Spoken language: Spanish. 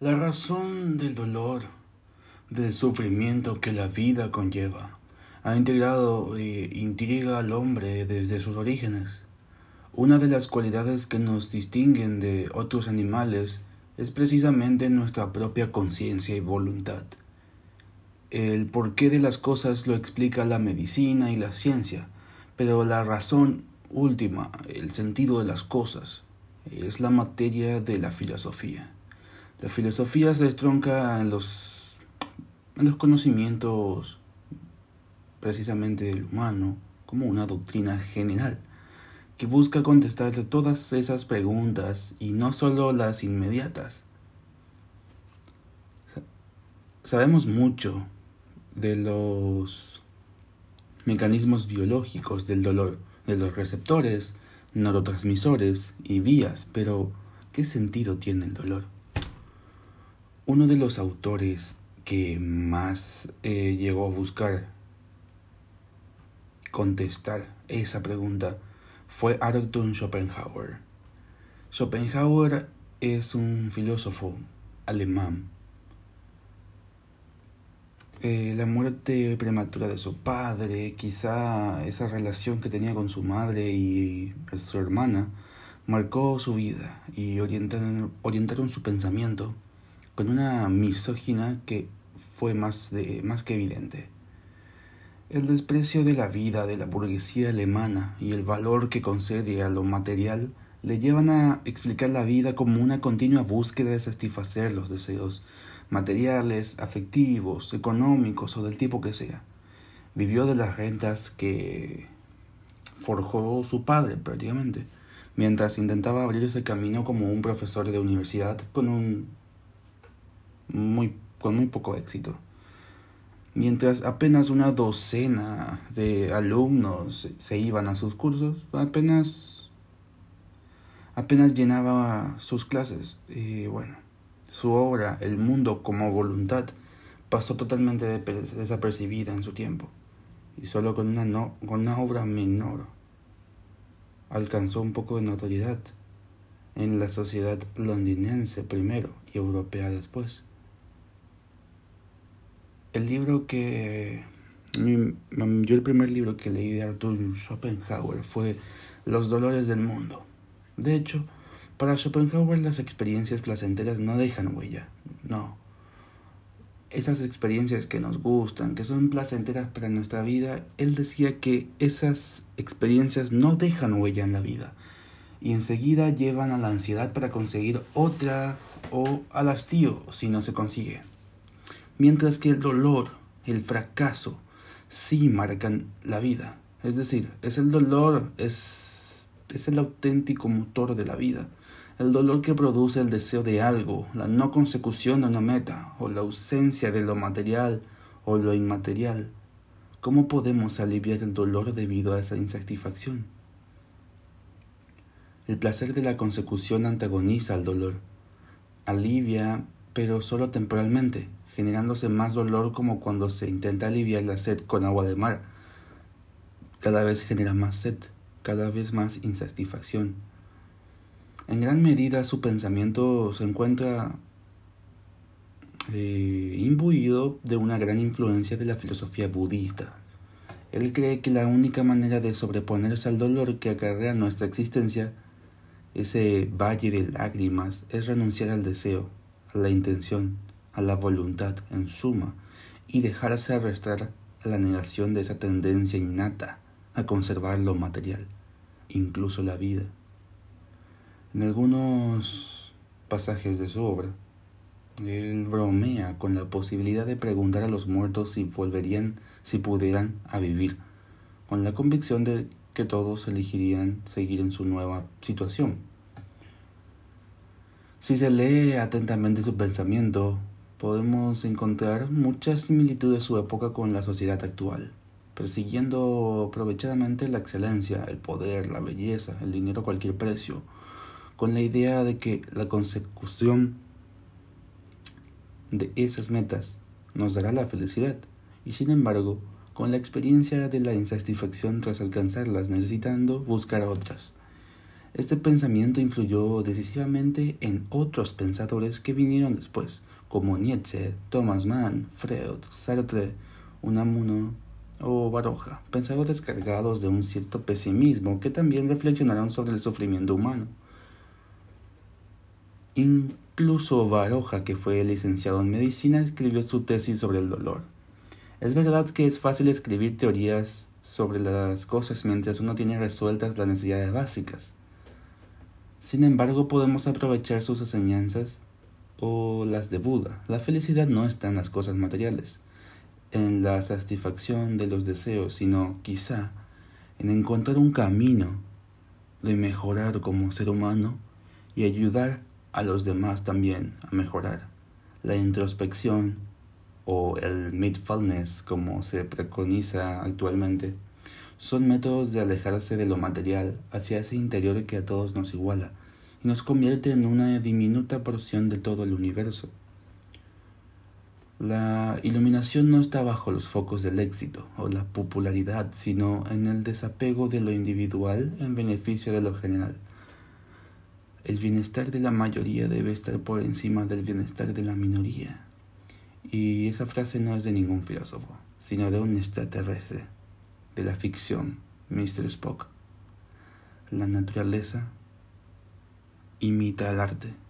La razón del dolor, del sufrimiento que la vida conlleva, ha integrado e intriga al hombre desde sus orígenes. Una de las cualidades que nos distinguen de otros animales es precisamente nuestra propia conciencia y voluntad. El porqué de las cosas lo explica la medicina y la ciencia, pero la razón última, el sentido de las cosas, es la materia de la filosofía. La filosofía se estronca en los, en los conocimientos precisamente del humano como una doctrina general que busca contestar todas esas preguntas y no solo las inmediatas. Sabemos mucho de los mecanismos biológicos del dolor, de los receptores, neurotransmisores y vías, pero ¿qué sentido tiene el dolor? Uno de los autores que más eh, llegó a buscar contestar esa pregunta fue Arthur Schopenhauer. Schopenhauer es un filósofo alemán. Eh, la muerte prematura de su padre, quizá esa relación que tenía con su madre y su hermana, marcó su vida y orientaron, orientaron su pensamiento con una misógina que fue más, de, más que evidente. El desprecio de la vida de la burguesía alemana y el valor que concede a lo material le llevan a explicar la vida como una continua búsqueda de satisfacer los deseos materiales, afectivos, económicos o del tipo que sea. Vivió de las rentas que forjó su padre prácticamente, mientras intentaba abrir ese camino como un profesor de universidad con un muy, con muy poco éxito. Mientras apenas una docena de alumnos se iban a sus cursos, apenas, apenas llenaba sus clases. Y bueno, su obra, El mundo como voluntad, pasó totalmente desapercibida en su tiempo. Y solo con una, no, con una obra menor alcanzó un poco de notoriedad en la sociedad londinense primero y europea después. El libro que... yo el primer libro que leí de Arthur Schopenhauer fue Los dolores del mundo. De hecho, para Schopenhauer las experiencias placenteras no dejan huella, no. Esas experiencias que nos gustan, que son placenteras para nuestra vida, él decía que esas experiencias no dejan huella en la vida y enseguida llevan a la ansiedad para conseguir otra o al hastío si no se consigue. Mientras que el dolor, el fracaso, sí marcan la vida. Es decir, es el dolor, es, es el auténtico motor de la vida. El dolor que produce el deseo de algo, la no consecución de una meta, o la ausencia de lo material o lo inmaterial. ¿Cómo podemos aliviar el dolor debido a esa insatisfacción? El placer de la consecución antagoniza al dolor. Alivia, pero solo temporalmente generándose más dolor como cuando se intenta aliviar la sed con agua de mar. Cada vez genera más sed, cada vez más insatisfacción. En gran medida su pensamiento se encuentra eh, imbuido de una gran influencia de la filosofía budista. Él cree que la única manera de sobreponerse al dolor que acarrea nuestra existencia, ese valle de lágrimas, es renunciar al deseo, a la intención, a la voluntad en suma y dejarse arrastrar a la negación de esa tendencia innata a conservar lo material, incluso la vida. En algunos pasajes de su obra, él bromea con la posibilidad de preguntar a los muertos si volverían, si pudieran, a vivir, con la convicción de que todos elegirían seguir en su nueva situación. Si se lee atentamente su pensamiento, podemos encontrar muchas similitudes de su época con la sociedad actual, persiguiendo aprovechadamente la excelencia, el poder, la belleza, el dinero a cualquier precio, con la idea de que la consecución de esas metas nos dará la felicidad, y sin embargo, con la experiencia de la insatisfacción tras alcanzarlas, necesitando buscar otras. Este pensamiento influyó decisivamente en otros pensadores que vinieron después, como Nietzsche, Thomas Mann, Freud, Sartre, Unamuno o Baroja, pensadores cargados de un cierto pesimismo que también reflexionaron sobre el sufrimiento humano. Incluso Baroja, que fue licenciado en medicina, escribió su tesis sobre el dolor. Es verdad que es fácil escribir teorías sobre las cosas mientras uno tiene resueltas las necesidades básicas. Sin embargo, podemos aprovechar sus enseñanzas o las de Buda. La felicidad no está en las cosas materiales, en la satisfacción de los deseos, sino quizá en encontrar un camino de mejorar como ser humano y ayudar a los demás también a mejorar. La introspección o el mindfulness como se preconiza actualmente, son métodos de alejarse de lo material hacia ese interior que a todos nos iguala y nos convierte en una diminuta porción de todo el universo. La iluminación no está bajo los focos del éxito o la popularidad, sino en el desapego de lo individual en beneficio de lo general. El bienestar de la mayoría debe estar por encima del bienestar de la minoría. Y esa frase no es de ningún filósofo, sino de un extraterrestre, de la ficción, Mr. Spock. La naturaleza imita al arte.